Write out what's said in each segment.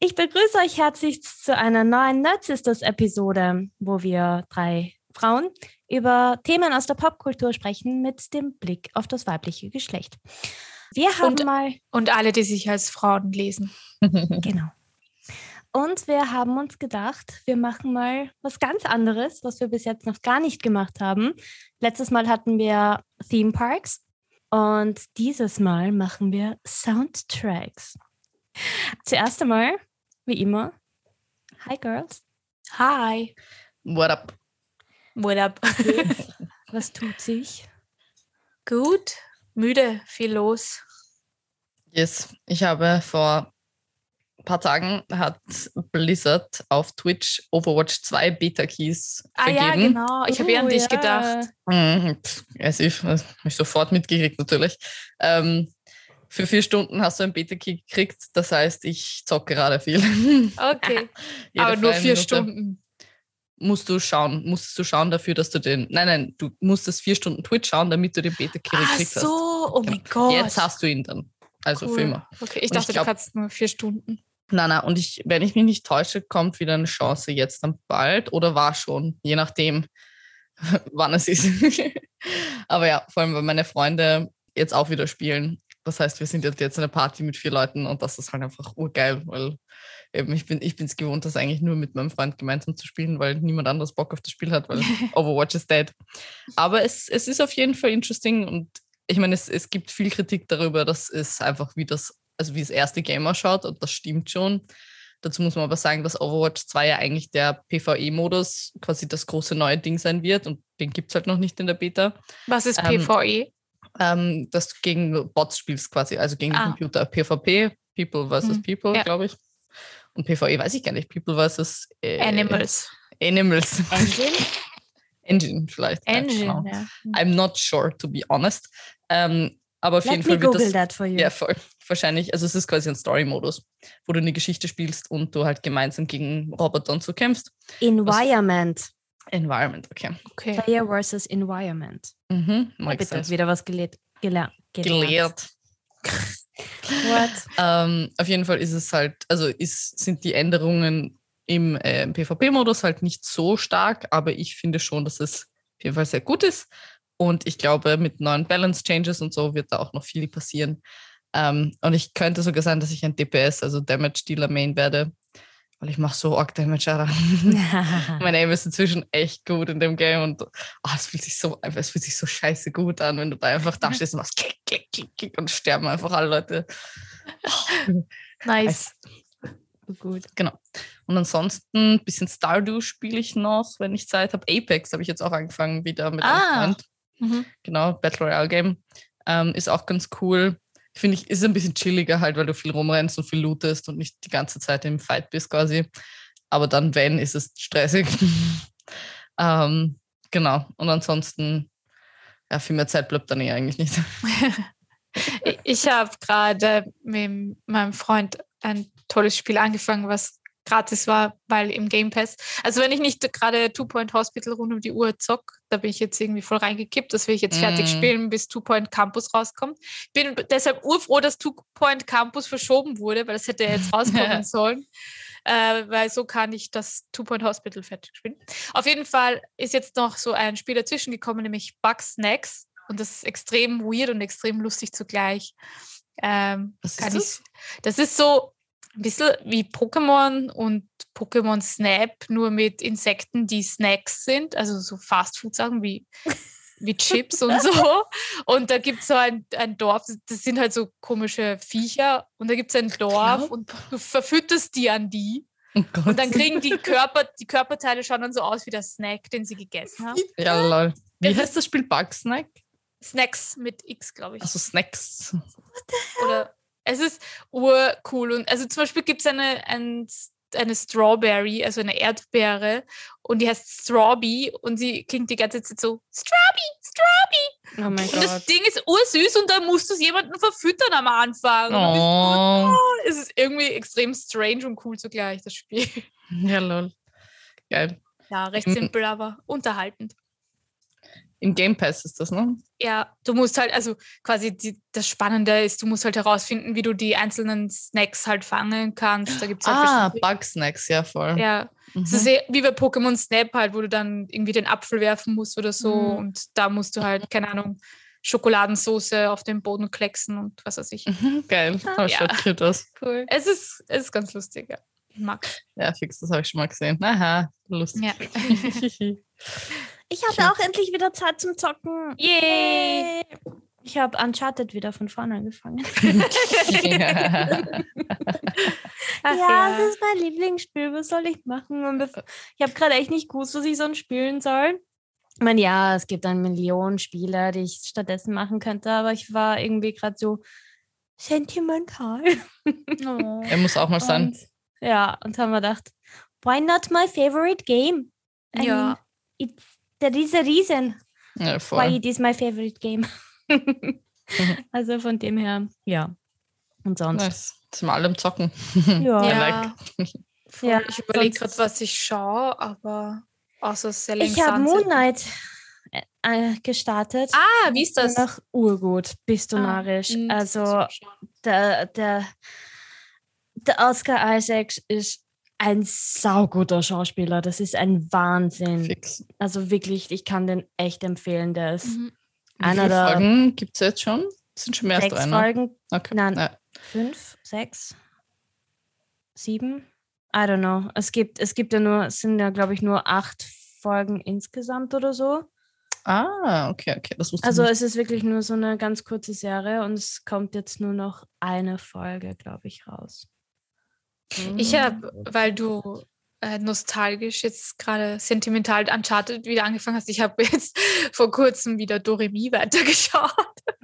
Ich begrüße euch herzlich zu einer neuen Nerd Sisters Episode, wo wir drei Frauen über Themen aus der Popkultur sprechen mit dem Blick auf das weibliche Geschlecht. Wir haben und, mal. Und alle, die sich als Frauen lesen. genau. Und wir haben uns gedacht, wir machen mal was ganz anderes, was wir bis jetzt noch gar nicht gemacht haben. Letztes Mal hatten wir Theme Parks und dieses Mal machen wir Soundtracks. Zuerst einmal, wie immer, Hi Girls. Hi. What up? What up? Was tut sich? Gut, müde, viel los. Yes, ich habe vor ein paar Tagen hat Blizzard auf Twitch Overwatch 2 Beta-Keys Ah vergeben. ja, genau. Ich habe eher an Oh, dich ja. gedacht. Mhm, pff, as if, habe ich sofort mitgekriegt natürlich. Ähm, für vier Stunden hast du ein Beta-Key gekriegt, das heißt, ich zocke gerade viel. Okay. Aber nur vier Minute Stunden. Musst du schauen, musstest du schauen dafür, dass du den, nein, nein, du musstest vier Stunden Twitch schauen, damit du den Beta-Key Ach gekriegt hast. so, oh mein Genau. Gott. Jetzt hast du ihn dann. Also Cool. für immer. Okay, ich Und ich dachte, glaub- du kannst nur vier Stunden. Nein, nein, und ich, wenn ich mich nicht täusche, kommt wieder eine Chance jetzt dann bald oder war schon, je nachdem, wann es ist. Aber ja, vor allem, weil meine Freunde jetzt auch wieder spielen. Das heißt, wir sind jetzt jetzt in einer Party mit vier Leuten und das ist halt einfach urgeil, weil eben ich bin ich es gewohnt, das eigentlich nur mit meinem Freund gemeinsam zu spielen, weil niemand anderes Bock auf das Spiel hat, weil Overwatch ist dead. Aber es, es ist auf jeden Fall interesting und ich meine, es, es gibt viel Kritik darüber, dass es einfach wie das, also wie das erste Game ausschaut und das stimmt schon. Dazu muss man aber sagen, dass Overwatch 2 ja eigentlich der PvE-Modus quasi das große neue Ding sein wird und den gibt es halt noch nicht in der Beta. Was ist Ähm, PvE? Ähm, dass du gegen Bots spielst quasi, also gegen den Ah. Computer. PvP, People versus Hm, People, ja. glaube ich. Und PvE weiß ich gar nicht, People versus äh, Animals. Animals. Engine? Engine vielleicht. ja, Engine, genau. ja. I'm not sure, to be honest. Ähm, aber auf Let jeden Fall wird Google das. that for you. Ja, voll. Wahrscheinlich, also es ist quasi ein Story-Modus, wo du eine Geschichte spielst und du halt gemeinsam gegen Roboter und so kämpfst. Environment. Environment, okay. Okay. Player versus Environment. Mhm, bitte, sense. wieder was gelernt. Geler Gelehrt. What? Ähm, auf jeden Fall ist es halt, also ist, sind die Änderungen im äh, PvP-Modus halt nicht so stark, aber ich finde schon, dass es auf jeden Fall sehr gut ist. Und ich glaube, mit neuen Balance-Changes und so wird da auch noch viel passieren. Ähm, und ich könnte sogar sein, dass ich ein DPS, also Damage Dealer Main werde, weil ich mache so arg Damage. Alter. mein Aim ist inzwischen echt gut in dem Game und oh, es fühlt sich so es fühlt sich so scheiße gut an, wenn du da einfach da stehst und machst klick, klick, klick, klick und sterben einfach alle Leute. Nice. Gut. Genau. Und ansonsten ein bisschen Stardew spiele ich noch, wenn ich Zeit habe. Apex habe ich jetzt auch angefangen wieder mit Ah. einem Freund. Mhm. Genau, Battle Royale Game. Ähm, ist auch ganz cool. Finde ich, ist ein bisschen chilliger halt, weil du viel rumrennst und viel lootest und nicht die ganze Zeit im Fight bist quasi. Aber dann, wenn, ist es stressig. ähm, genau. Und ansonsten, ja, viel mehr Zeit bleibt dann eh eigentlich nicht. Ich- Ich habe gerade mit meinem Freund ein tolles Spiel angefangen, was gratis war, weil im Game Pass. Also wenn ich nicht gerade Two Point Hospital rund um die Uhr zock, da bin ich jetzt irgendwie voll reingekippt. Das will ich jetzt fertig Mm. spielen, bis Two Point Campus rauskommt. Bin deshalb urfroh, dass Two Point Campus verschoben wurde, weil das hätte ja jetzt rauskommen sollen. Äh, weil so kann ich das Two Point Hospital fertig spielen. Auf jeden Fall ist jetzt noch so ein Spiel dazwischen gekommen, nämlich Bug Snacks. Und das ist extrem weird und extrem lustig zugleich. Ähm, Was ist das? Ich, das ist so ein bisschen wie Pokémon und Pokémon Snap, nur mit Insekten, die Snacks sind, also so Fastfood-Sachen wie, wie Chips und so. Und da gibt es so ein, ein Dorf, das sind halt so komische Viecher. Und da gibt es ein Dorf und du verfütterst die an die. Oh. Und dann kriegen die Körper, die Körperteile schauen dann so aus wie der Snack, den sie gegessen haben. ja, lol. Wie heißt das Spiel? Bugsnack? Snacks mit X, glaube ich. Also Snacks. Oder es ist urcool. Und also zum Beispiel gibt es eine, ein, eine Strawberry, also eine Erdbeere, und die heißt Strawby und sie klingt die ganze Zeit so Strawby, Strawby. Oh mein Und das Gott. Ding ist ursüß und da musst du es jemanden verfüttern am Anfang. Und Oh. Es ist irgendwie extrem strange und cool zugleich, das Spiel. Ja, lol. Geil. Ja, recht Mhm. simpel, aber unterhaltend. Im Game Pass ist das, ne? Ja, du musst halt, also quasi die, das Spannende ist, du musst halt herausfinden, wie du die einzelnen Snacks halt fangen kannst. Da gibt es halt Ah, Bug-Snacks, ja, voll. Ja, Mhm. es ist eh wie bei Pokémon Snap halt, wo du dann irgendwie den Apfel werfen musst oder so Mhm. und da musst du halt, keine Ahnung, Schokoladensauce auf den Boden klecksen und was weiß ich. Mhm, Geil, Ah, das ja. schaut cute aus. Cool. Es ist, es ist ganz lustig, ja. Mag. Ja, fix, das habe ich schon mal gesehen. Aha, lustig. Ja. Ich hatte auch endlich wieder Zeit zum Zocken. Yay! Ich habe Uncharted wieder von vorne angefangen. ja. Ach ja, das ist mein Lieblingsspiel. Was soll ich machen? Ich habe gerade echt nicht gewusst, was ich sonst spielen soll. Ich meine, ja, es gibt eine Million Spiele, die ich stattdessen machen könnte, aber ich war irgendwie gerade so sentimental. Oh. Er muss auch mal sein. Und, ja, und haben wir gedacht, why not my favorite game? I Ja. mean, it's, there is a reason Ja, why voll. it is my favorite game. also von dem her, ja. Und sonst. Nice. Sind wir alle am Zocken. Ja. Ja. Voll. Ja, ich überlege gerade, was ich schaue, aber außer Selling Ich habe Sunset. Moon Knight äh, äh, gestartet. Ah, wie ist das? Noch urgut, bist du Ah, narrisch. hm, Also der, der, der Oscar Isaacs ist ein sauguter Schauspieler. Das ist ein Wahnsinn. Fix. Also wirklich, ich kann den echt empfehlen. Der ist Mhm. Wie einer viele der Folgen gibt es jetzt schon? Sind schon mehr als sechs drei, ne? Folgen. Okay. Nein. Ja. Fünf, sechs, sieben? I don't know. Es gibt, es gibt ja nur, es sind ja, glaube ich, nur acht Folgen insgesamt oder so. Ah, okay, okay. Das wusste Also es ist wirklich nur so eine ganz kurze Serie und es kommt jetzt nur noch eine Folge, glaube ich, raus. Ich Mhm. habe, weil du äh, nostalgisch jetzt gerade sentimental Uncharted wieder angefangen hast, ich habe jetzt vor kurzem wieder Doremi weitergeschaut.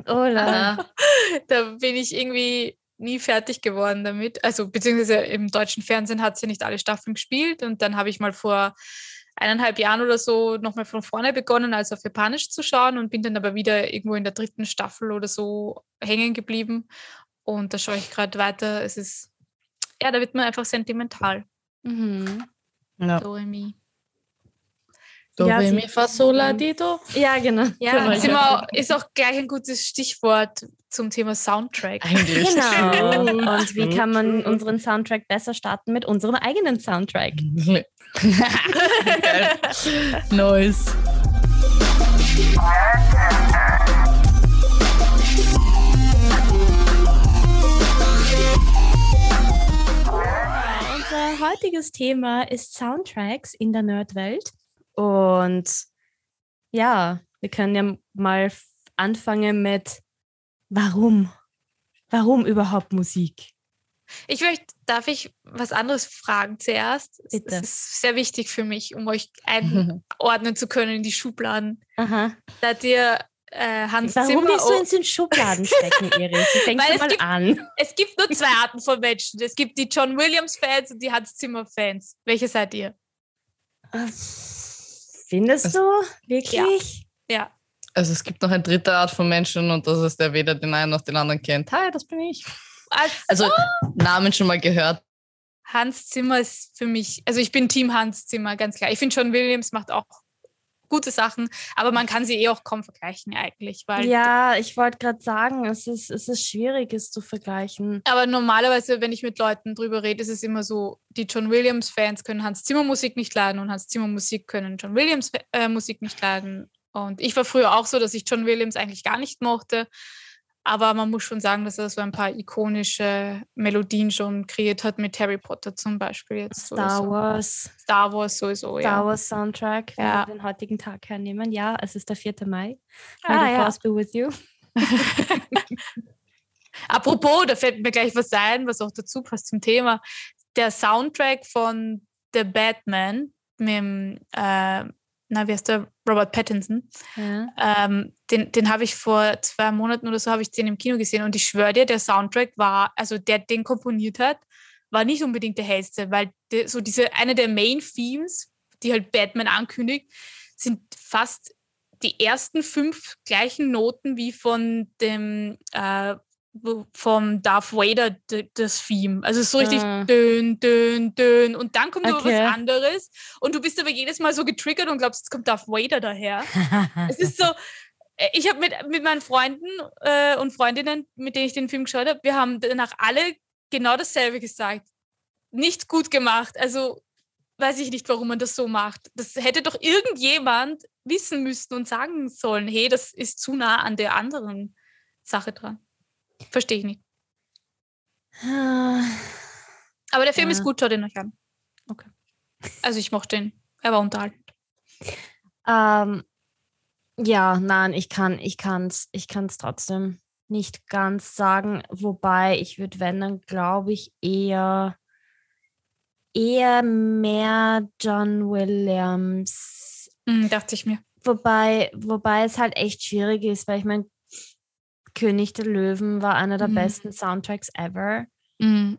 Oder? Ah, da bin ich irgendwie nie fertig geworden damit. Also beziehungsweise im deutschen Fernsehen hat sie nicht alle Staffeln gespielt und dann habe ich mal vor eineinhalb Jahren oder so nochmal von vorne begonnen, also auf Japanisch zu schauen und bin dann aber wieder irgendwo in der dritten Staffel oder so hängen geblieben. Und da schaue ich gerade weiter. Es ist, ja, da wird man einfach sentimental. Mhm. ja. Do, Ja, re, mi, fa, sol, la, di, do. Ja, genau. Ja, wir auch, ist auch gleich ein gutes Stichwort zum Thema Soundtrack. Eigentlich. Genau. Und wie kann man unseren Soundtrack besser starten mit unserem eigenen Soundtrack? Nice. Unser heutiges Thema ist Soundtracks in der Nerdwelt. Und ja, wir können ja mal anfangen mit Warum? Warum überhaupt Musik? Ich möchte, darf ich was anderes fragen zuerst? Bitte. Das ist sehr wichtig für mich, um euch einordnen zu können in die Schubladen. Aha. Da ihr äh, Hans Warum Zimmer. willst du uns in Schubladen stecken, Iris? Weil schon es mal gibt- an. es gibt nur zwei Arten von Menschen. Es gibt die John Williams-Fans und die Hans Zimmer-Fans. Welche seid ihr? Äh, Findest Es- du? Wirklich? Ja. Also es gibt noch eine dritte Art von Menschen und das ist der weder den einen noch den anderen kennt. Hi, das bin ich. Also, Also Namen schon mal gehört. Hans Zimmer ist für mich, also ich bin Team Hans Zimmer, ganz klar. Ich finde John Williams macht auch gute Sachen, aber man kann sie eh auch kaum vergleichen eigentlich, weil Ja, ich wollte gerade sagen, es ist, es ist schwierig, es zu vergleichen. Aber normalerweise, wenn ich mit Leuten drüber rede, ist es immer so, die John Williams-Fans können Hans Zimmer Musik nicht leiden und Hans Zimmer Musik können John Williams äh, Musik nicht leiden. Und ich war früher auch so, dass ich John Williams eigentlich gar nicht mochte. Aber man muss schon sagen, dass er so ein paar ikonische Melodien schon kreiert hat mit Harry Potter zum Beispiel jetzt. Star so. Wars, Star Wars sowieso, Star ja. Wars Soundtrack, wenn Ja. wir den heutigen Tag hernehmen. Ja, es ist der 4. Mai. May Ah, the ja. Be with you. Apropos, da fällt mir gleich was ein, was auch dazu passt zum Thema. Der Soundtrack von The Batman mit dem, äh, na, wie heißt der? Robert Pattinson. Ja. Ähm, den den habe ich vor zwei Monaten oder so habe ich den im Kino gesehen und ich schwöre dir, der Soundtrack war, also der den komponiert hat, war nicht unbedingt der hellste, weil der, so diese eine der Main Themes, die halt Batman ankündigt, sind fast die ersten fünf gleichen Noten wie von dem äh, vom Darth Vader das Theme. Also so richtig Ah. dön, dön, dön. Und dann kommt Okay. was anderes. Und du bist aber jedes Mal so getriggert und glaubst, es kommt Darth Vader daher. Es ist so, äh, ich habe mit, mit meinen Freunden äh, und Freundinnen, mit denen ich den Film geschaut habe, wir haben danach alle genau dasselbe gesagt. Nicht gut gemacht. Also weiß ich nicht, warum man das so macht. Das hätte doch irgendjemand wissen müssen und sagen sollen, hey, das ist zu nah an der anderen Sache dran. Verstehe ich nicht. Aber der Film Ja. ist gut, schaut ihn euch an. Okay. Also ich mochte ihn. Er war unterhaltend. Ähm, ja, nein, ich kann, ich kann's, ich kann's trotzdem nicht ganz sagen. Wobei ich würde, wenn dann, glaube ich, eher, eher mehr John Williams. Hm, dachte ich mir. Wobei, wobei es halt echt schwierig ist, weil ich meine, König der Löwen war einer der Mhm. besten Soundtracks ever. Mhm.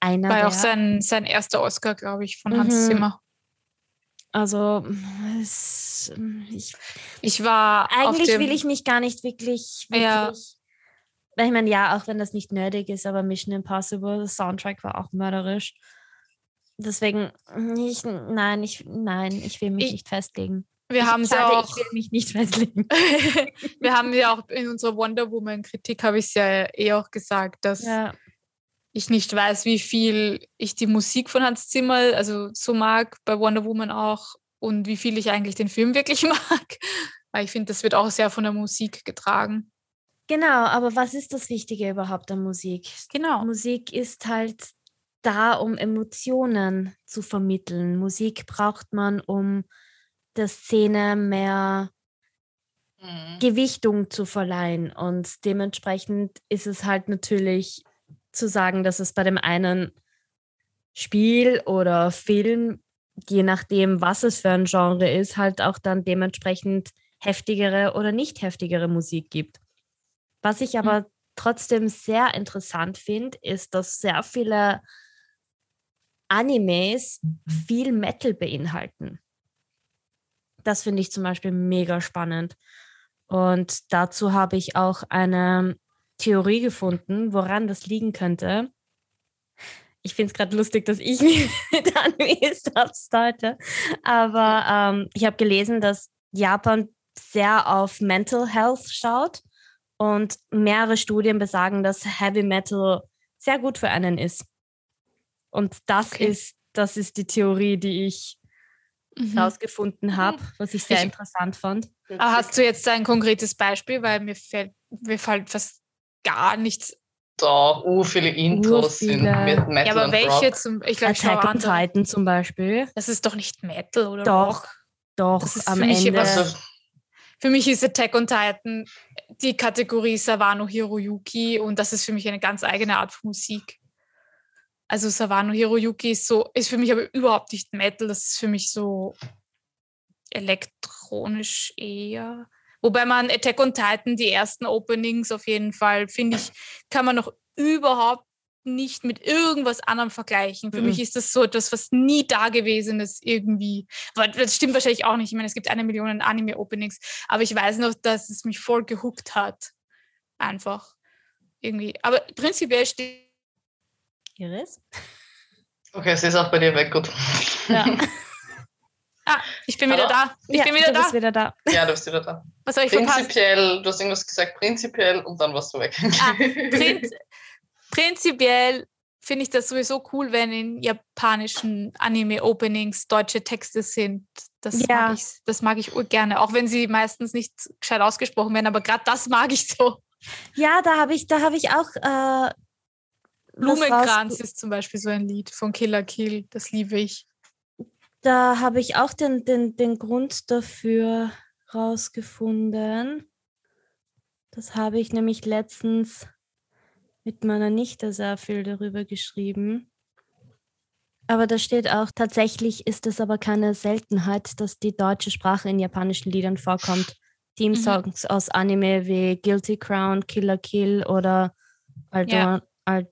Einer War ja der, auch sein, sein erster Oscar, glaube ich, von Hans Mhm. Zimmer. also es, ich Ich war Eigentlich dem, will ich mich gar nicht wirklich, wirklich Ja. weil ich meine, ja, auch wenn das nicht nötig ist, aber Mission Impossible, das Soundtrack war auch mörderisch. Deswegen, ich, nein, ich, nein, ich will mich Ich- nicht festlegen. Wir haben sie auch, Ich will mich nicht festlegen. wir haben ja auch in unserer Wonder Woman Kritik habe ich es ja eh auch gesagt, dass Ja, ich nicht weiß, wie viel ich die Musik von Hans Zimmer also so mag bei Wonder Woman auch und wie viel ich eigentlich den Film wirklich mag, weil ich finde, das wird auch sehr von der Musik getragen. genau, aber was ist das Wichtige überhaupt an Musik? Genau. Musik ist halt da, um Emotionen zu vermitteln. Musik braucht man, um der Szene mehr Gewichtung zu verleihen. Und dementsprechend ist es halt natürlich zu sagen, dass es bei dem einen Spiel oder Film, je nachdem, was es für ein Genre ist, halt auch dann dementsprechend heftigere oder nicht heftigere Musik gibt. Was ich aber trotzdem sehr interessant finde, ist, dass sehr viele Animes viel Metal beinhalten. Das finde ich zum Beispiel mega spannend. Und dazu habe ich auch eine Theorie gefunden, woran das liegen könnte. Ich finde es gerade lustig, dass ich mich mit Animes starte. Aber ähm, ich habe gelesen, dass Japan sehr auf Mental Health schaut und mehrere Studien besagen, dass Heavy Metal sehr gut für einen ist. Und das Okay. ist, das ist die Theorie, die ich Mhm. rausgefunden habe, was ich sehr Ich- interessant fand. Aber hast du jetzt ein konkretes Beispiel, weil mir fällt, mir fällt fast gar nichts. Da, uh, viele Intros sind viele. mit Metal Ja, aber und welche Rock. zum, ich glaube, Attack on. Titan zum Beispiel. Das ist doch nicht Metal oder Doch, Rock. doch, Das ist am für mich Ende. was- Für mich ist Attack on Titan die Kategorie Sawano Hiroyuki und das ist für mich eine ganz eigene Art von Musik. Also Sawano Hiroyuki ist so, ist für mich aber überhaupt nicht Metal, das ist für mich so elektronisch eher. Wobei man Attack on Titan, die ersten Openings auf jeden Fall, finde ich, kann man noch überhaupt nicht mit irgendwas anderem vergleichen. Für Mhm. mich ist das so etwas, was nie da gewesen ist irgendwie. Aber das stimmt wahrscheinlich auch nicht. Ich meine, es gibt eine Million Anime-Openings, aber ich weiß noch, dass es mich voll gehuckt hat. Einfach. Irgendwie. Aber prinzipiell steht. Iris? okay, sie ist auch bei dir weg, gut. Ja, Ah, ich bin wieder Hallo? da. Ich ja bin wieder du da. bist wieder da. ja, du bist wieder da. Was habe ich verpasst? Prinzipiell, du hast irgendwas gesagt, prinzipiell und dann warst du weg. Ah, Prinz, prinzipiell finde ich das sowieso cool, wenn in japanischen Anime-Openings deutsche Texte sind. Das, Ja. mag ich, das mag ich gerne, auch wenn sie meistens nicht gescheit ausgesprochen werden, aber gerade das mag ich so. Ja, da habe ich, da habe ich auch äh, Blumenkranz ist zum Beispiel so ein Lied von Killer Kill, das liebe ich. Da habe ich auch den, den, den Grund dafür rausgefunden. Das habe ich nämlich letztens mit meiner Nichte sehr viel darüber geschrieben. Aber da steht auch, tatsächlich ist es aber keine Seltenheit, dass die deutsche Sprache in japanischen Liedern vorkommt. Theme-Songs aus Anime wie Guilty Crown, Killer Kill oder Aldo, Ja. Alt,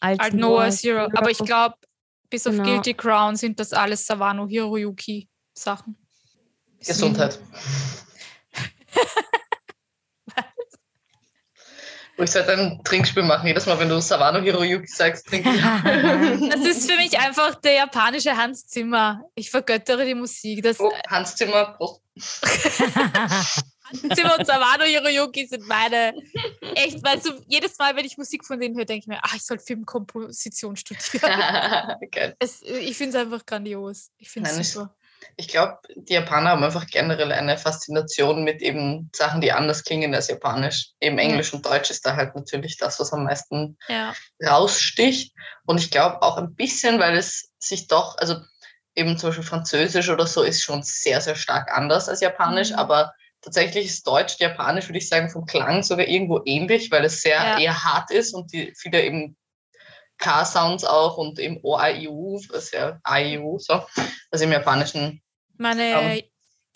Alt, Alt Noah Zero. Aber ich glaube, bis auf Genau. Guilty Crown sind das alles Sawano Hiroyuki Sachen. Gesundheit. Ich sollte ein Trinkspiel machen. Jedes Mal, wenn du Sawano Hiroyuki sagst, trink ich. Das ist für mich einfach der japanische Hans Zimmer. Ich vergöttere die Musik. Das Oh, Hans Zimmer, Prost. Zimmer und Sawano Hiroyuki sind meine echt, weil so jedes Mal, wenn ich Musik von denen höre, denke ich mir, ach, ich soll Filmkomposition studieren. Es, ich finde es einfach grandios. Ich finde es super. Ich glaube, die Japaner haben einfach generell eine Faszination mit eben Sachen, die anders klingen als Japanisch. Eben Englisch und Deutsch ist da halt natürlich das, was am meisten Ja. raussticht. Und ich glaube auch ein bisschen, weil es sich doch, also eben zum Beispiel Französisch oder so ist schon sehr, sehr stark anders als Japanisch, Mhm. aber tatsächlich ist Deutsch Japanisch, würde ich sagen, vom Klang sogar irgendwo ähnlich, weil es sehr Ja. eher hart ist und die viele eben K-Sounds auch und eben O, I, U, was ja I, U, so, was im Japanischen Meine,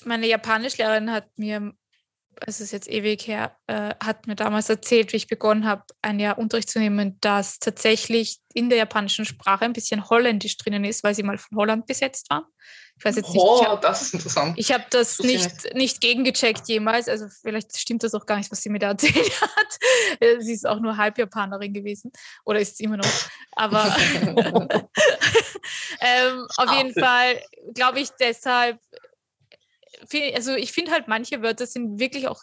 meine Japanischlehrerin hat mir, es ist jetzt ewig her, äh, hat mir damals erzählt, wie ich begonnen habe, ein Jahr Unterricht zu nehmen, dass tatsächlich in der japanischen Sprache ein bisschen Holländisch drinnen ist, weil sie mal von Holland besetzt war. Ich weiß jetzt nicht, Oh, habe das ist interessant. ich hab das Wusste ich nicht, nicht gegengecheckt jemals, also vielleicht stimmt das auch gar nicht, was sie mir da erzählt hat. Äh, Sie ist auch nur Halbjapanerin gewesen oder ist sie immer noch. Aber ähm, auf jeden Schade. Fall glaube ich deshalb, also ich finde halt, manche Wörter sind wirklich auch,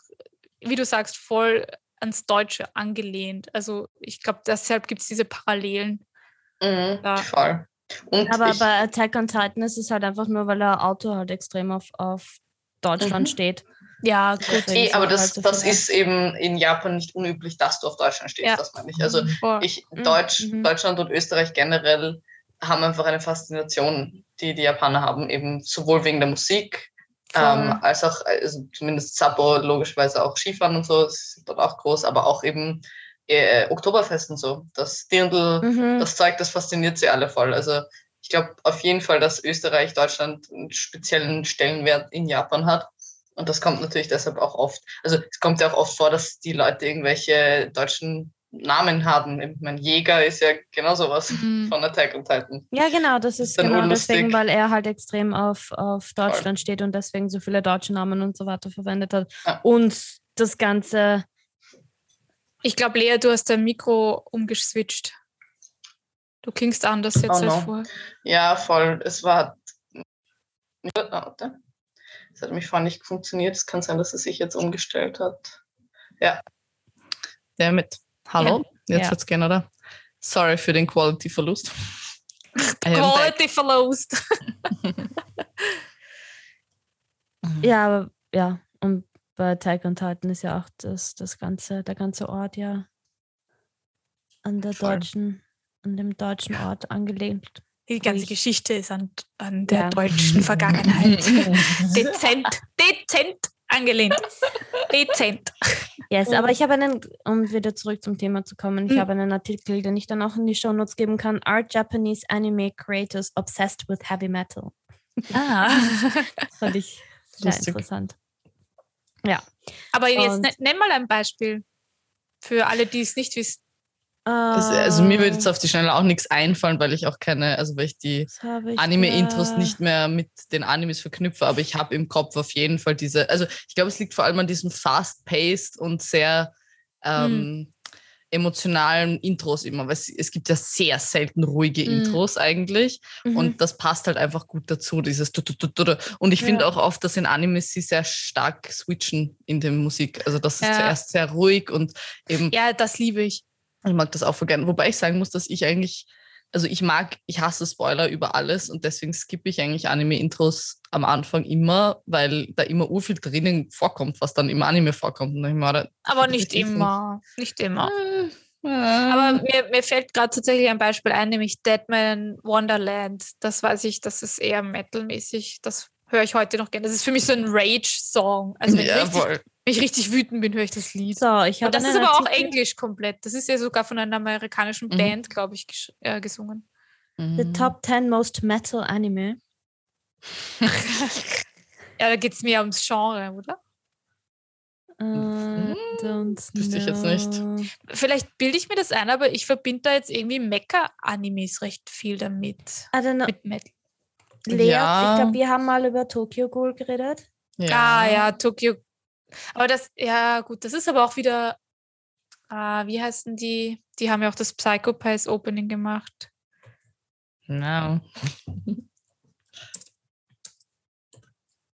wie du sagst, voll ans Deutsche angelehnt. Also ich glaube, deshalb gibt es diese Parallelen. Mhm, Ja. Voll. Und Aber ich, bei Attack on Titan ist es halt einfach nur, weil der Autor halt extrem auf, auf Deutschland Mhm. steht. Ja, gut. Eh, aber das, halt so das ist eben in Japan nicht unüblich, dass du auf Deutschland stehst, Ja. das meine ich. Also voll. ich, Mhm, Deutsch, mhm. Deutschland und Österreich generell haben einfach eine Faszination, die die Japaner haben, eben sowohl wegen der Musik, ähm, als auch, also zumindest Sapporo, logischerweise auch Skifahren und so, ist dort auch groß, aber auch eben äh, Oktoberfest und so. Das Dirndl, Mhm. das Zeug, das fasziniert sie alle voll. Also ich glaube auf jeden Fall, dass Österreich, Deutschland einen speziellen Stellenwert in Japan hat. Und das kommt natürlich deshalb auch oft. Also es kommt ja auch oft vor, dass die Leute irgendwelche deutschen Namen haben. Ich mein Jäger ist ja genau sowas Mhm. von Attack on Titan. Ja, genau, das ist genau urlustig. deswegen, weil er halt extrem auf, auf Deutschland steht und deswegen so viele deutsche Namen und so weiter verwendet hat. Ja. Und das Ganze, Ich glaube, Lea, du hast dein Mikro umgeswitcht. Du klingst anders jetzt Oh als no. vorher. Ja, voll. Es war. Es hat mich vorhin nicht funktioniert. Es kann sein, dass es sich jetzt umgestellt hat. Damit. Hallo? Jetzt Ja. wird's gehen, oder? Sorry für den Quality-Verlust. I am back. Quality verlost. ja, aber ja, und bei Attack on Titan ist ja auch das, das ganze, der ganze Ort ja an der Voll. deutschen, an dem deutschen Ort angelehnt. Die ganze. Geschichte ist an, an der Ja. deutschen Vergangenheit dezent, dezent angelehnt. Dezent. Yes, aber ich habe einen, um wieder zurück zum Thema zu kommen, ich Mhm. habe einen Artikel, den ich dann auch in die Shownotes geben kann. Art Japanese Anime Creators Obsessed with Heavy Metal. Ah. Das fand ich sehr Lustig. interessant. Aber jetzt ne, nenn mal ein Beispiel für alle, die es nicht wissen. Also, also mir würde jetzt auf die Schnelle auch nichts einfallen, weil ich auch keine, also weil ich die Anime-Intros nicht mehr mit den Animes verknüpfe, aber ich habe im Kopf auf jeden Fall diese, also ich glaube, es liegt vor allem an diesem fast-paced und sehr ähm, emotionalen Intros immer, weil es, es gibt ja sehr selten ruhige Mhm. Intros eigentlich Mhm. und das passt halt einfach gut dazu, dieses und ich finde Ja. auch oft, dass in Animes sie sehr stark switchen in der Musik, also das ist Ja. zuerst sehr ruhig und eben Ja, das liebe ich. Ich mag das auch voll gern. Wobei ich sagen muss, dass ich eigentlich, also ich mag, ich hasse Spoiler über alles und deswegen skippe ich eigentlich Anime-Intros am Anfang immer, weil da immer urviel drinnen vorkommt, was dann im Anime vorkommt. Mir, Aber nicht immer. Nicht immer. äh, Aber mir, mir fällt gerade tatsächlich ein Beispiel ein, nämlich Deadman Wonderland. Das weiß ich, das ist eher metalmäßig. Das höre ich heute noch gerne. Das ist für mich so ein Rage-Song. Also wenn, ja, ich richtig, wenn ich richtig wütend bin, höre ich das Lied. So, ich Und das ist aber auch Englisch komplett. Das ist ja sogar von einer amerikanischen Mhm. Band, glaube ich, äh, gesungen. The Mhm. Top 10 Most Metal Anime. Ja, da geht es mehr ums Genre, oder? Don't Wüsste ich jetzt nicht. Vielleicht bilde ich mir das ein, aber ich verbinde da jetzt irgendwie Mecha-Animes recht viel damit. I don't know. Mit Metal. Lea, Ja. ich glaube, wir haben mal über Tokyo Ghoul geredet. Ah, ja, Tokyo. Aber das, ja, gut, das ist aber auch wieder. Ah, wie heißen die? Die haben ja auch das Psycho Pies Opening gemacht. No.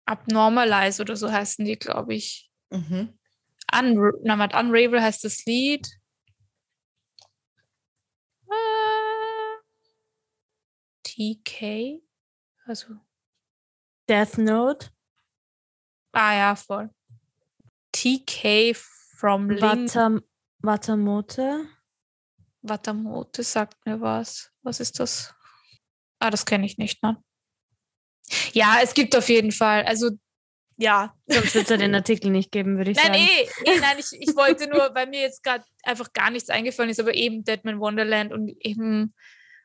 Abnormalize oder so heißen die, glaube ich. Mhm. Unra na, Unravel heißt das Lied. Äh, TK? Also, Death Note, ah ja, voll. TK from. Watam Watamote. Watamote sagt mir was. Was ist das? Ah, das kenne ich nicht, ne? Ja, es gibt auf jeden Fall. Also, ja. Sonst wird es ja den Artikel nicht geben, würde ich Nein, sagen. eh, eh, nein, ich, ich wollte nur, weil mir jetzt gerade einfach gar nichts eingefallen ist, aber eben Deadman Wonderland und eben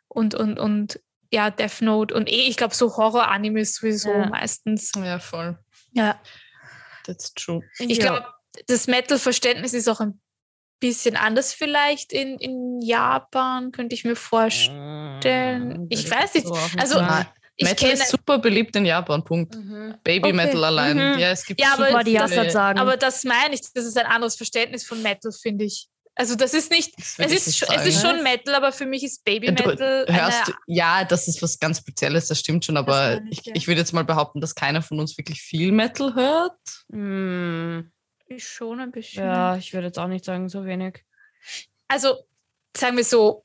und, und, und ja, Death Note und eh, ich glaube, so Horror-Animes sowieso Ja. meistens. Ja, voll. Ja. That's true. Ich Ja. glaube, das Metal-Verständnis ist auch ein bisschen anders vielleicht in, in Japan, könnte ich mir vorstellen. Ich weiß nicht. Also, Ich Metal kenne, ist super beliebt in Japan, Punkt. Mhm. Baby Okay. Metal allein. Mhm. Ja, es gibt Ja, aber viele- gerade sagen. aber das meine ich, das ist ein anderes Verständnis von Metal, finde ich. Also das ist nicht, Das es ich ist, nicht schon, es ist sagen. schon Metal, aber für mich ist Baby Du Metal Hörst eine du, ja, das ist was ganz Spezielles, das stimmt schon, aber ich, ich, ja. ich würde jetzt mal behaupten, dass keiner von uns wirklich viel Metal hört. Mm, Ist schon ein bisschen. ja, ich würde jetzt auch nicht sagen, so wenig. Also, sagen wir so,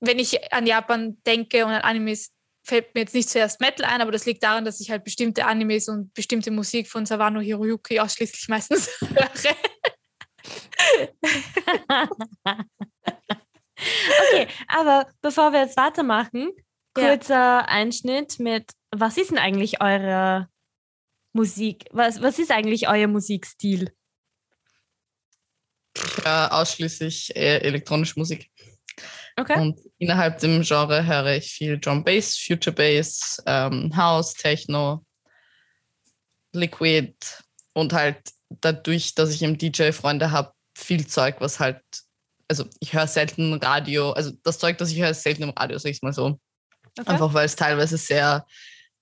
wenn ich an Japan denke und an Animes, fällt mir jetzt nicht zuerst Metal ein, aber das liegt daran, dass ich halt bestimmte Animes und bestimmte Musik von Sawano Hiroyuki ausschließlich meistens höre. Okay, aber bevor wir jetzt weitermachen, Ja. kurzer Einschnitt mit, was ist denn eigentlich eure Musik? Was, was ist eigentlich euer Musikstil? Ich höre ausschließlich äh, elektronische Musik. Okay. Und innerhalb dem Genre höre ich viel Drum Bass, Future Bass, ähm, House, Techno, Liquid und halt dadurch, dass ich im DJ-Freunde habe, viel Zeug, was halt, also ich höre selten Radio, also das Zeug, das ich höre, ist selten im Radio, sag ich mal so. okay. Einfach weil es teilweise sehr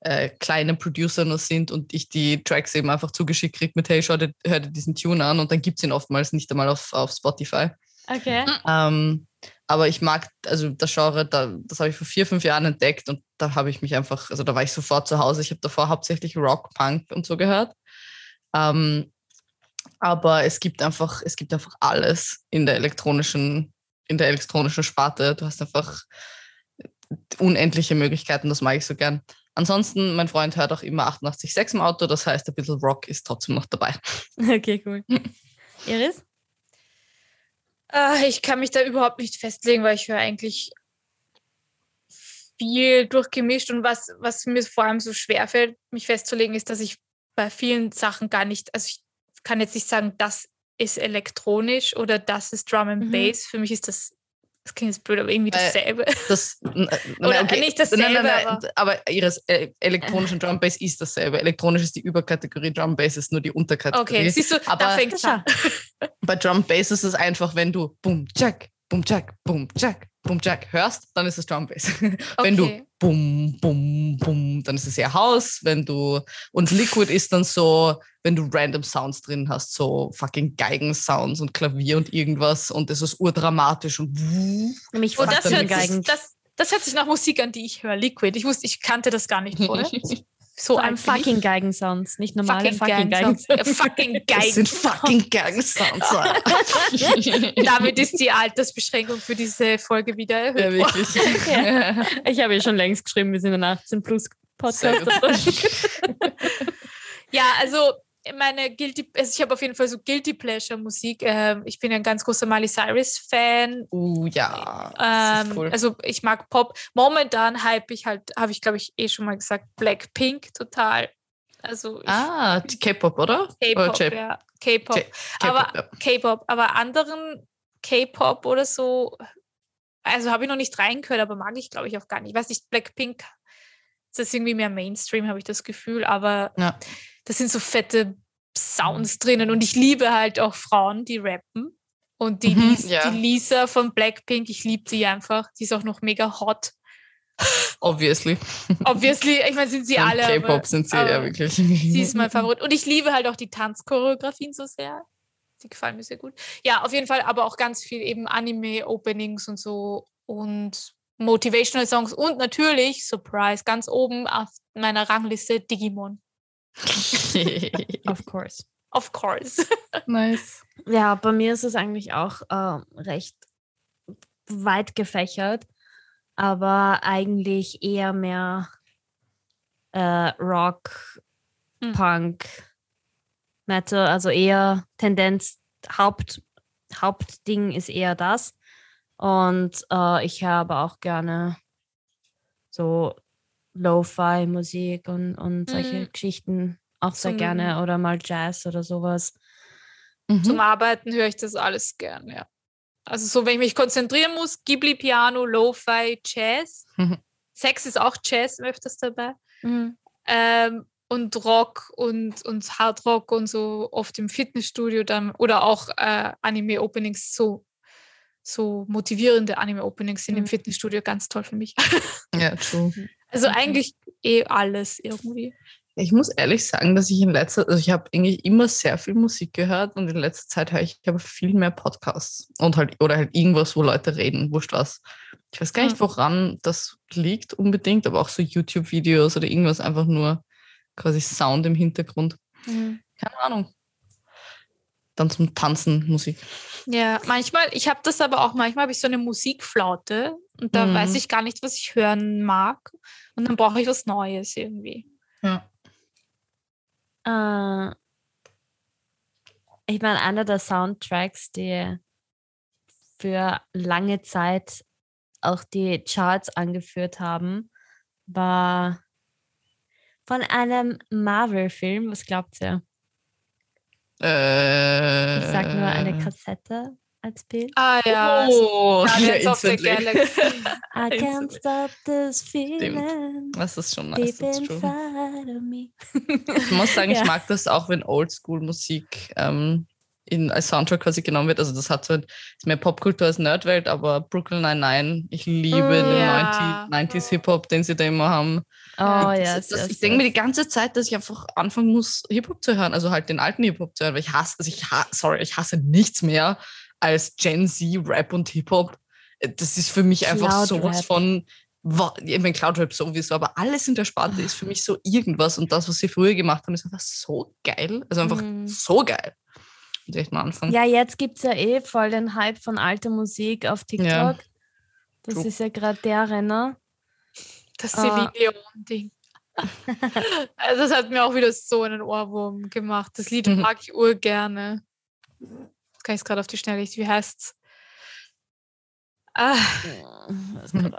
äh, kleine Producer nur sind und ich die Tracks eben einfach zugeschickt kriege mit, hey, schau dir, hör dir diesen Tune an und dann gibt es ihn oftmals nicht einmal auf, auf Spotify. okay. Ähm, aber ich mag, also das Genre, da, das habe ich vor vier, fünf Jahren entdeckt und da habe ich mich einfach, also da war ich sofort zu Hause. Ich habe davor hauptsächlich Rock, Punk und so gehört. Ähm, aber es gibt einfach, es gibt einfach alles in der elektronischen, in der elektronischen Sparte. Du hast einfach unendliche Möglichkeiten, das mag ich so gern. Ansonsten, mein Freund hört auch immer 88,6 im Auto, das heißt, ein bisschen Rock ist trotzdem noch dabei. Okay, cool. Iris? Äh, ich kann mich da überhaupt nicht festlegen, weil ich höre eigentlich viel durchgemischt und was, was mir vor allem so schwer fällt, mich festzulegen, ist, dass ich bei vielen Sachen gar nicht, also ich kann jetzt nicht sagen, das ist elektronisch oder das ist Drum and Mhm. Bass. Für mich ist das, das klingt jetzt blöd, aber irgendwie Äh, dasselbe. Das, äh, Oder nein, nicht dasselbe, Nein, nein, nein, aber- aber ihres äh, elektronischen Drum Bass ist dasselbe. Elektronisch ist die Überkategorie, Drum Bass ist nur die Unterkategorie. Okay, siehst du, da Aber- fängt an. Bei Drum Bass ist es einfach, wenn du Boom Jack, Boom Jack, Boom Jack, Boom Jack hörst, dann ist es Drum Bass. wenn du Okay. Bum Bum Bum, dann ist es eher House. Wenn du und Liquid ist dann so, wenn du random Sounds drin hast, so fucking Geigensounds und Klavier und irgendwas und es ist urdramatisch und Nämlich Und Fuck, das hört, Geigen. sich, das, das hört sich nach Musik an, die ich höre. Liquid. Ich wusste, ich kannte das gar nicht vorher. So ich. fucking Geigensounds, nicht normale Fucking fucking, Geigensounds. Fucking Das sind Geigen. fucking Geigensounds. Damit ist die Altersbeschränkung für diese Folge wieder erhöht. ja, worden. wirklich. Ja. Ich habe ja schon längst geschrieben, wir sind ein 18 plus Podcast. Ja, also meine Guilty, also ich habe auf jeden Fall so Guilty Pleasure Musik. Ähm, ich bin ein ganz großer Miley Cyrus Fan. Uh, ja. Ähm, cool. Also ich mag Pop. Momentan hype ich halt, habe ich glaube ich eh schon mal gesagt, Blackpink total. Also ich, ah, die K-Pop, oder? K-Pop, ja. K-Pop. Aber- K-Pop, ja. K-Pop, aber anderen K-Pop oder so, also habe ich noch nicht reingehört, aber mag ich glaube ich auch gar nicht. Ich weiß nicht, Blackpink, das ist irgendwie mehr Mainstream, habe ich das Gefühl, aber Ja. das sind so fette Sounds drinnen und ich liebe halt auch Frauen, die rappen. Und die, Mhm, Lis ja. die Lisa von Blackpink, ich liebe die einfach. Die ist auch noch mega hot. Obviously. Obviously, ich meine, sind sie Im alle. K-Pop sind sie ja wirklich. Sie ist mein Favorit. Und ich liebe halt auch die Tanzchoreografien so sehr. Die gefallen mir sehr gut. Ja, auf jeden Fall, aber auch ganz viel eben Anime-Openings und so und Motivational Songs und natürlich, Surprise, ganz oben auf meiner Rangliste Digimon. Of course. Of course. nice. Ja, bei mir ist es eigentlich auch äh, recht weit gefächert, aber eigentlich eher mehr äh, Rock, Hm. Punk, Metal, also eher Tendenz, Haupt, Hauptding ist eher das. Und äh, ich habe auch gerne so Lo-Fi-Musik und, und solche Mhm. Geschichten auch sehr Zum- gerne oder mal Jazz oder sowas. Zum Mhm. Arbeiten höre ich das alles gern, ja. Also so, wenn ich mich konzentrieren muss, Ghibli Piano, Lo-Fi, Jazz. Mhm. Sex ist auch Jazz öfters dabei. Ähm, und Rock und, und Hardrock und so oft im Fitnessstudio dann oder auch äh, Anime-Openings, so, so motivierende Anime-Openings sind im Mhm. Fitnessstudio ganz toll für mich. Ja, true. Also Mhm. eigentlich eh alles irgendwie. Ich muss ehrlich sagen, dass ich in letzter, also ich habe eigentlich immer sehr viel Musik gehört und in letzter Zeit höre ich aber viel mehr Podcasts und halt oder halt irgendwas, wo Leute reden, wurscht was. Ich weiß gar nicht, Mhm. woran das liegt unbedingt, aber auch so YouTube-Videos oder irgendwas einfach nur quasi Sound im Hintergrund. Keine Ahnung. Dann zum Tanzen Musik. Ja, manchmal, ich habe das aber auch, manchmal habe ich so eine Musikflaute und da Mhm. weiß ich gar nicht, was ich hören mag. Und dann brauche ich was Neues irgendwie. Ja. Äh, ich meine, einer der Soundtracks, die für lange Zeit auch die Charts angeführt haben, war von einem Marvel-Film. Was glaubt ihr? Äh, Ich sag nur eine Kassette als Bild. Ah ja. Oh, Guardians ja, of the. Galaxy. I can't stop this feeling Das ist schon nice. deep Das ist true. inside of me. Ich muss sagen, Ja. ich mag das auch, wenn Oldschool-Musik ähm, in, als Soundtrack quasi genommen wird. Also das hat so, ist mehr Popkultur als Nerdwelt, aber Brooklyn Nine-Nine, ich liebe Mm, den ja. 90, 90s Hip-Hop, den sie da immer haben. Oh das, ja, das, ich denke mir die ganze Zeit, dass ich einfach anfangen muss, Hip-Hop zu hören, also halt den alten Hip-Hop zu hören, weil ich hasse, also ich ha sorry, ich hasse nichts mehr als Gen Z, Rap und Hip-Hop. Äh, Das ist für mich einfach Cloud sowas Rap. von, ich meine, Cloud-Rap sowieso, aber alles in der Sparte ist für mich so irgendwas und das, was sie früher gemacht haben, ist einfach so geil, also einfach Mhm. so geil. Muss ich mal anfangen. Ja, jetzt gibt es ja eh voll den Hype von alter Musik auf TikTok. Ja. Das True. ist ja gerade der Renner. Das. Celine Leon-Ding. also das hat mir auch wieder so einen Ohrwurm gemacht. Das Lied Mhm. mag ich urgerne. Jetzt kann ich es gerade auf die Schnelle nicht. Wie heißt's? Ah,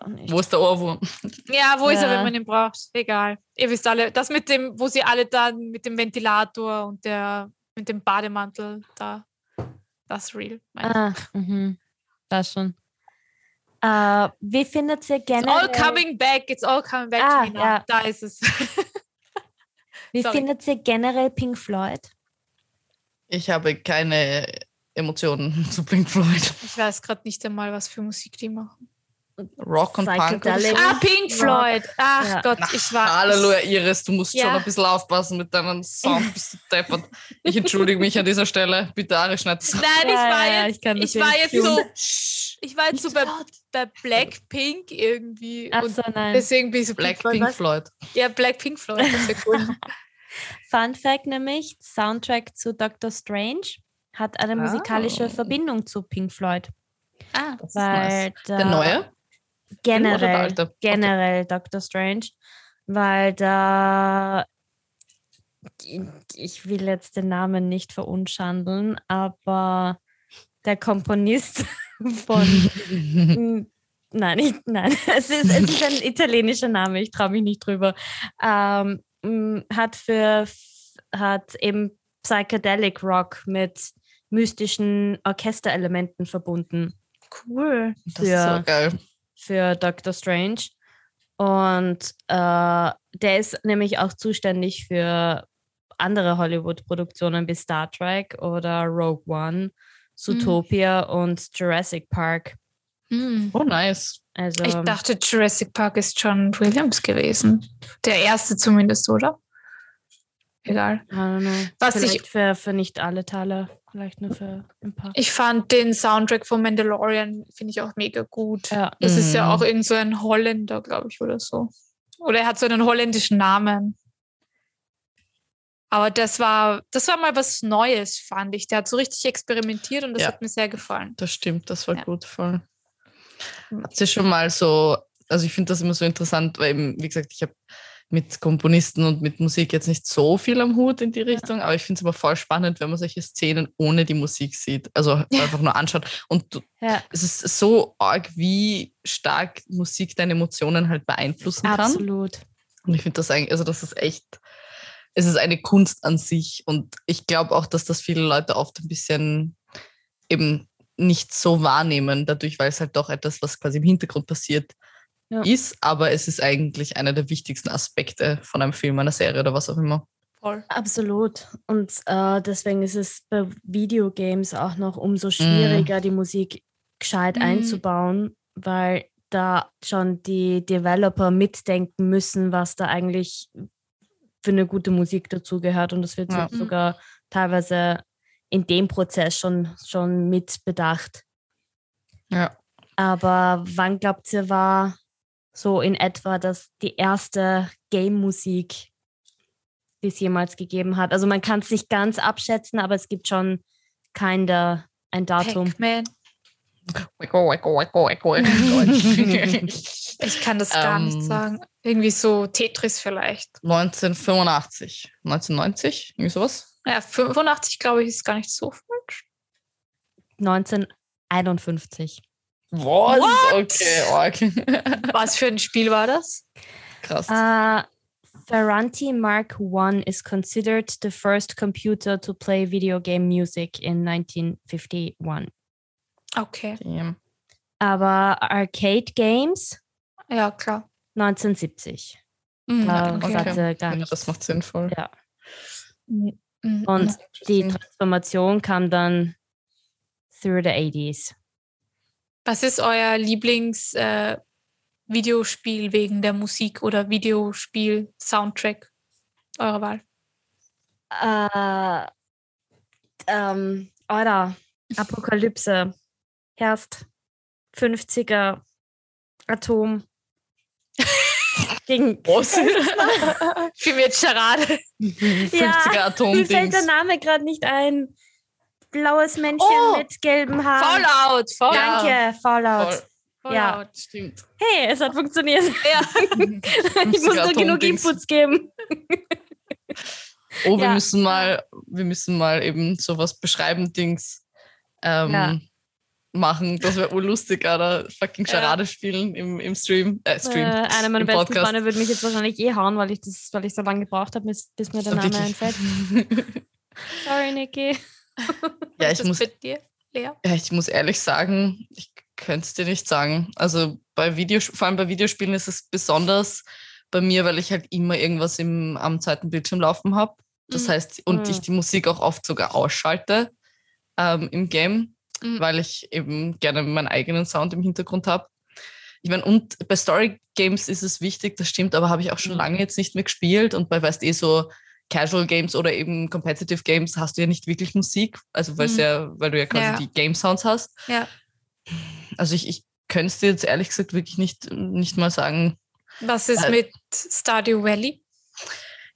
nicht. Wo ist der Ohrwurm? ja, wo ist er, Ja. wenn man ihn braucht? Egal. Ihr wisst alle, das mit dem, wo sie alle dann mit dem Ventilator und der mit dem Bademantel da. Das ist real. meine ich. Ah, mhm. Das schon. Äh, wie findet ihr It's all generell, coming back. It's all coming back Ah, to me now. ja. Da ist es. wie sorry. findet ihr generell Pink Floyd? Ich habe keine Emotionen zu Pink Floyd. Ich weiß gerade nicht einmal, was für Musik die machen. Rock und Punk. Ah, Pink Floyd. Ach Ja. Gott, Na, ich war. Halleluja, Iris, du musst schon Ja. ein bisschen aufpassen mit deinem Sound. Bist du deppert. Ich entschuldige mich an dieser Stelle. Bitte, Ari, schneid. Nein, ich war ja, jetzt, ich ich war nicht jetzt so, ich war jetzt so bei, bei Blackpink irgendwie. Ach so, nein. deswegen bin ich so Black Pink Pink Floyd. Ja, Black Pink Floyd, das wäre cool. Fun Fact nämlich, Soundtrack zu Doctor Strange hat eine musikalische Ah. Verbindung zu Pink Floyd. ah, Das ist nice. Weil Der neue? Generell, alte? Okay. generell Doctor Strange, weil da ich will jetzt den Namen nicht verunschandeln, aber der Komponist von Nein, ich, nein. Es ist, es ist ein italienischer Name, ich traue mich nicht drüber. Ähm, mm, hat für hat eben Psychedelic Rock mit mystischen Orchesterelementen verbunden cool. Das ist für- so geil. Für Doctor Strange. Und äh, der ist nämlich auch zuständig für andere Hollywood-Produktionen wie Star Trek oder Rogue One, Zootopia und Jurassic Park. Hm. Oh, nice. Also Ich dachte, Jurassic Park ist John Williams gewesen. Der erste zumindest, oder? Egal. I don't know. Was ich- Vielleicht für, für nicht alle Teile, vielleicht nur für ein paar. Ich fand den Soundtrack von Mandalorian, finde ich auch mega gut. Ja. Das ist ja Mhm. auch irgend so ein Holländer, glaube ich, oder so. Oder er hat so einen holländischen Namen. Aber das war, das war mal was Neues, fand ich. Der hat so richtig experimentiert und das Ja. hat mir sehr gefallen. Das stimmt, das war Ja. gut voll. Mhm. Habt ihr schon mal so, also ich finde das immer so interessant, weil eben, wie gesagt, ich habe mit Komponisten und mit Musik jetzt nicht so viel am Hut in die Richtung, aber ich finde es immer voll spannend, wenn man solche Szenen ohne die Musik sieht. Also einfach nur anschaut. Und Ja, es ist so arg, wie stark Musik deine Emotionen halt beeinflussen kann. absolut. Und ich finde das eigentlich, also das ist echt, es ist eine Kunst an sich. Und ich glaube auch, dass das viele Leute oft ein bisschen eben nicht so wahrnehmen, dadurch, weil es halt doch etwas, was quasi im Hintergrund passiert, Ja. ist. Aber es ist eigentlich einer der wichtigsten Aspekte von einem Film, einer Serie oder was auch immer. Voll. Absolut. Und äh, deswegen ist es bei Videogames auch noch umso schwieriger, die Musik gescheit Mhm. einzubauen, weil da schon die Developer mitdenken müssen, was da eigentlich für eine gute Musik dazugehört. Und das wird Ja. Sogar teilweise in dem Prozess schon, schon mit bedacht. Ja. Aber wann glaubt ihr, war so in etwa das die erste Game-Musik, die es jemals gegeben hat? Also man kann es nicht ganz abschätzen, aber es gibt schon kinder ein Datum. Ich kann das gar nicht Ähm. sagen. Irgendwie so Tetris vielleicht. 1985, 1990, irgendwie sowas. Ja, 85 glaube ich ist gar nicht so falsch. 1951. Was? What? Okay, arg. Was für ein Spiel war das? Krass. Uh, Ferranti Mark I is considered the first computer to play video game music in 1951. Okay. Damn. Aber Arcade Games Ja, klar. 1970. Mhm, Da okay. hat sie gar Ja, das macht sinnvoll. Ja. Mhm, Und mhm. die. Transformation kam dann through the 80s. Was ist euer Lieblings-Videospiel äh, Videospiel wegen der Musik oder Videospiel-Soundtrack eurer Wahl? Äh, ähm, oder Apokalypse, Herst, 50er, Atom. Gegen, Was? Für mich jetzt Charade. 50er mir fällt der. Name gerade nicht ein. Blaues Männchen Oh, mit gelben Haaren. Fallout, Fallout. Danke, Fallout. Voll. Ja. Stimmt. Hey, es hat funktioniert. Ja. ich muss nur genug. Inputs geben. Oh, wir Ja. müssen mal, wir müssen mal eben sowas beschreiben, Dings ähm, Ja. machen. Das wäre urlustig, oder? Fucking Ja. Charade spielen im, im Stream. Äh, Äh, Stream. einer meiner besten Podcast. Freunde würde mich jetzt wahrscheinlich eh hauen, weil ich das, weil ich so lange gebraucht habe, bis, bis mir der Name Wirklich. einfällt. Sorry, Niki. Ja, ich muss, dir, Lea? ja, ich muss ehrlich sagen, ich könnte es dir nicht sagen. Also bei Videos, vor allem bei Videospielen ist es besonders bei mir, weil ich halt immer irgendwas im, am zweiten Bildschirm laufen habe. Das Mhm. heißt, und Mhm. ich die Musik auch oft sogar ausschalte ähm, im Game, Mhm. weil ich eben gerne meinen eigenen Sound im Hintergrund habe. Ich meine, und bei Story Games ist es wichtig, das stimmt, aber habe ich auch schon Mhm. lange jetzt nicht mehr gespielt. Und bei, weißt eh, so Casual Games oder eben Competitive Games hast du ja nicht wirklich Musik, also weil Mhm. ja, weil du ja quasi Ja. die Game Sounds hast. Ja. Also ich, ich könnte es dir jetzt ehrlich gesagt wirklich nicht, nicht mal sagen. Was ist Äh, mit Stardew Valley?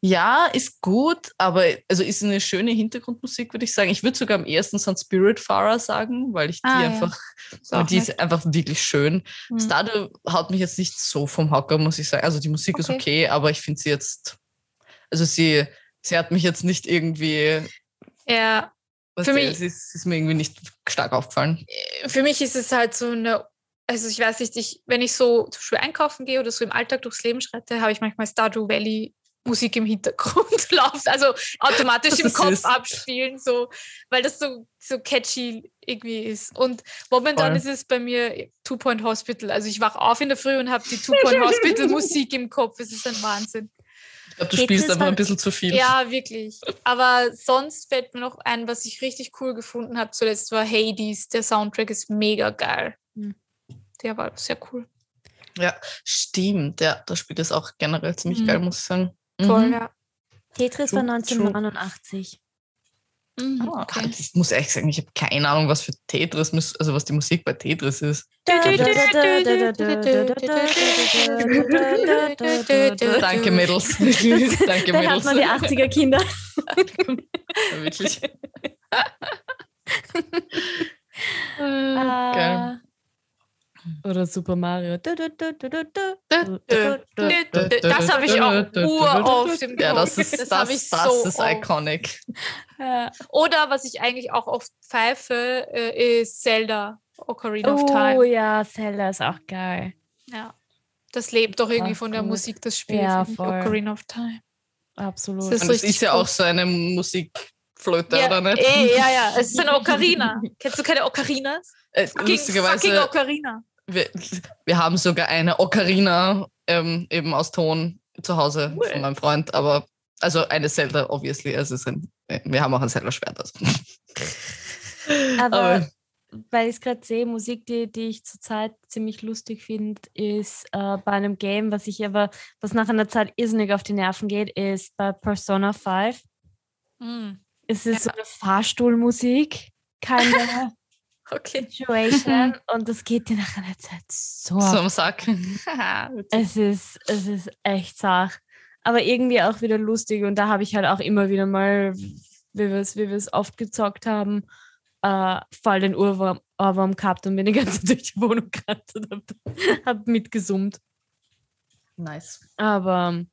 Ja, ist gut, aber also ist eine schöne Hintergrundmusik, würde ich sagen. Ich würde sogar am ersten Sun Spirit Fahrer sagen, weil ich die Ah, ja. einfach, Ist auch die ist einfach wirklich schön. Mhm. Stardew haut mich jetzt nicht so vom Hocker, muss ich sagen. Also die Musik ist Okay. okay, aber ich finde sie jetzt, also sie, sie hat mich jetzt nicht irgendwie, Ja, Für mich- ist, ist mir irgendwie nicht stark aufgefallen. für mich ist es halt so eine, also ich weiß nicht, ich, wenn ich so zum Beispiel einkaufen gehe oder so im Alltag durchs Leben schreite, habe ich manchmal Stardew Valley Musik im Hintergrund läuft, also automatisch im Kopf süß. abspielen, so, weil das so, so catchy irgendwie ist. Und momentan Voll. ist es bei mir Two Point Hospital. Also ich wach auf in der Früh und habe die Two Point Hospital Musik im Kopf. Es ist ein Wahnsinn. Ich glaube, du Tetris spielst einfach ein bisschen zu viel. Ja, wirklich. Aber sonst fällt mir noch ein, was ich richtig cool gefunden habe zuletzt war Hades. Der Soundtrack ist mega geil. Hm. Der war sehr cool. Stimmt, ja, das Spiel ist auch generell ziemlich Mhm. geil, muss ich sagen. Voll, Mhm. ja. Tetris war True, 1989. Mhm, Ah, okay. Ich muss ehrlich sagen, ich habe keine Ahnung, was für Tetris, also was die Musik bei Tetris ist. Danke, Mädels. Danke, Da hat man die Mädels. 80er Kinder. Wirklich. Ah. Oder Super Mario. Das habe ich auch uroft im Ja, das Kopf. ist, das, habe ich das, so ist iconic. Oder was ich eigentlich auch oft pfeife, äh, ist Zelda Ocarina of Oh Time. ja, Zelda ist auch geil. Ja. Das lebt doch irgendwie Ach, von der gut. Musik des Spiels. Ja. Ocarina of Time. Absolut. Das Und das richtig ist ja auch so eine Musikflöte, Ja, oder nicht? eh, ja, ja, es ist eine Ocarina. Kennst du keine Ocarinas? Äh, Fucking, fucking lustigerweise, Ocarina. Wir, wir haben sogar eine Ocarina ähm, eben aus Ton zu Hause Cool. von meinem Freund, aber also eine Zelda, obviously. Ein, äh, wir haben auch ein Zelda-Schwert. Also. Aber, Aber- weil ich es gerade sehe, Musik, die, die ich zurzeit ziemlich lustig finde, ist äh, bei einem Game, was ich aber, was nach einer Zeit irrsinnig auf die Nerven geht, ist bei Persona 5. Hm, Es ist so eine Fahrstuhlmusik, keine Okay. Situation und das geht dir nach einer Zeit so. so am Sack. Es ist, es ist echt zart. Aber irgendwie auch wieder lustig. Und da habe ich halt auch immer wieder mal, wie wir es wie wir es oft gezockt haben, äh, voll den Ohrwurm, Ohrwurm gehabt und bin die ganze Zeit durch die Wohnung gerannt und habe hab mitgesummt. nice. Aber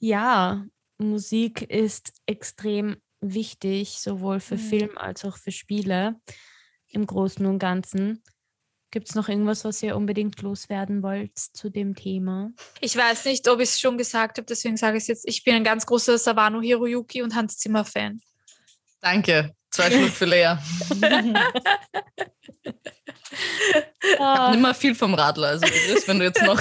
ja, Musik ist extrem wichtig, sowohl für Mhm. Film als auch für Spiele im Großen und Ganzen. Gibt es noch irgendwas, was ihr unbedingt loswerden wollt zu dem Thema? Ich weiß nicht, ob ich es schon gesagt habe, deswegen sage ich es jetzt. Ich bin ein ganz großer Savano Hiroyuki und Hans Zimmer Fan. Danke. Zwei Schluck für Lea. Ich habe nicht mehr viel vom Radler. Also Iris, wenn du jetzt noch.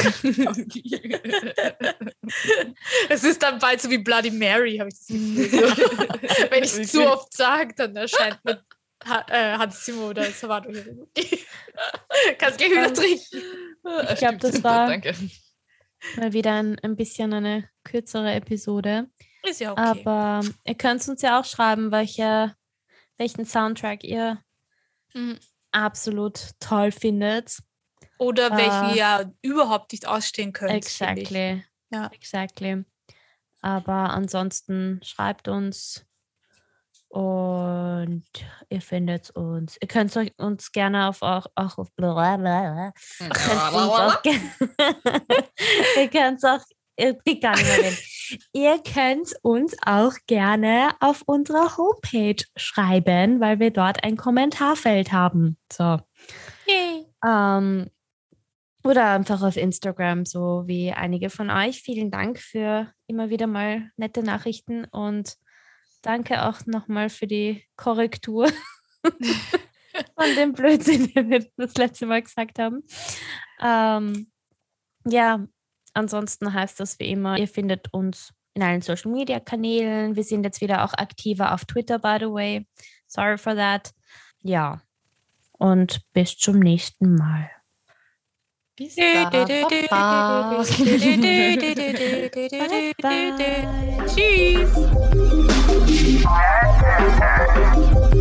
Es ist dann bald so wie Bloody Mary, habe ich das Gefühl. Wenn ich es zu oft sage, dann erscheint mir ha äh, Hans Zimmer oder Savano Hiroyuki. Kannst gleich wieder trinken. Ich glaube, das war Danke. mal wieder ein, ein bisschen eine kürzere Episode. Ist ja okay. Aber ihr könnt uns ja auch schreiben, welche, welchen Soundtrack ihr Mhm. absolut toll findet. Oder welche Ah. ihr überhaupt nicht ausstehen könnt. Exactly. Ja. Exactly. Aber ansonsten schreibt uns und ihr findet uns. Ihr könnt euch uns gerne auf auch, auch auf blablabla. Ihr könnt uns auch ge- ihr könnt auch ihr, die kann nicht mehr reden. Ihr könnt uns auch gerne auf unserer Homepage schreiben, weil wir dort ein Kommentarfeld haben. So. Yay. Ähm, oder einfach auf Instagram, so wie einige von euch. Vielen Dank für immer wieder mal nette Nachrichten und danke auch nochmal für die Korrektur von dem Blödsinn, den wir das letzte Mal gesagt haben. Ähm, ja, ansonsten heißt das wie immer, ihr findet uns in allen Social Media Kanälen. Wir sind jetzt wieder auch aktiver auf Twitter, by the way. Sorry for that. Ja. Und bis zum nächsten Mal. Bis dann. Tschüss. Fire, fire, fire.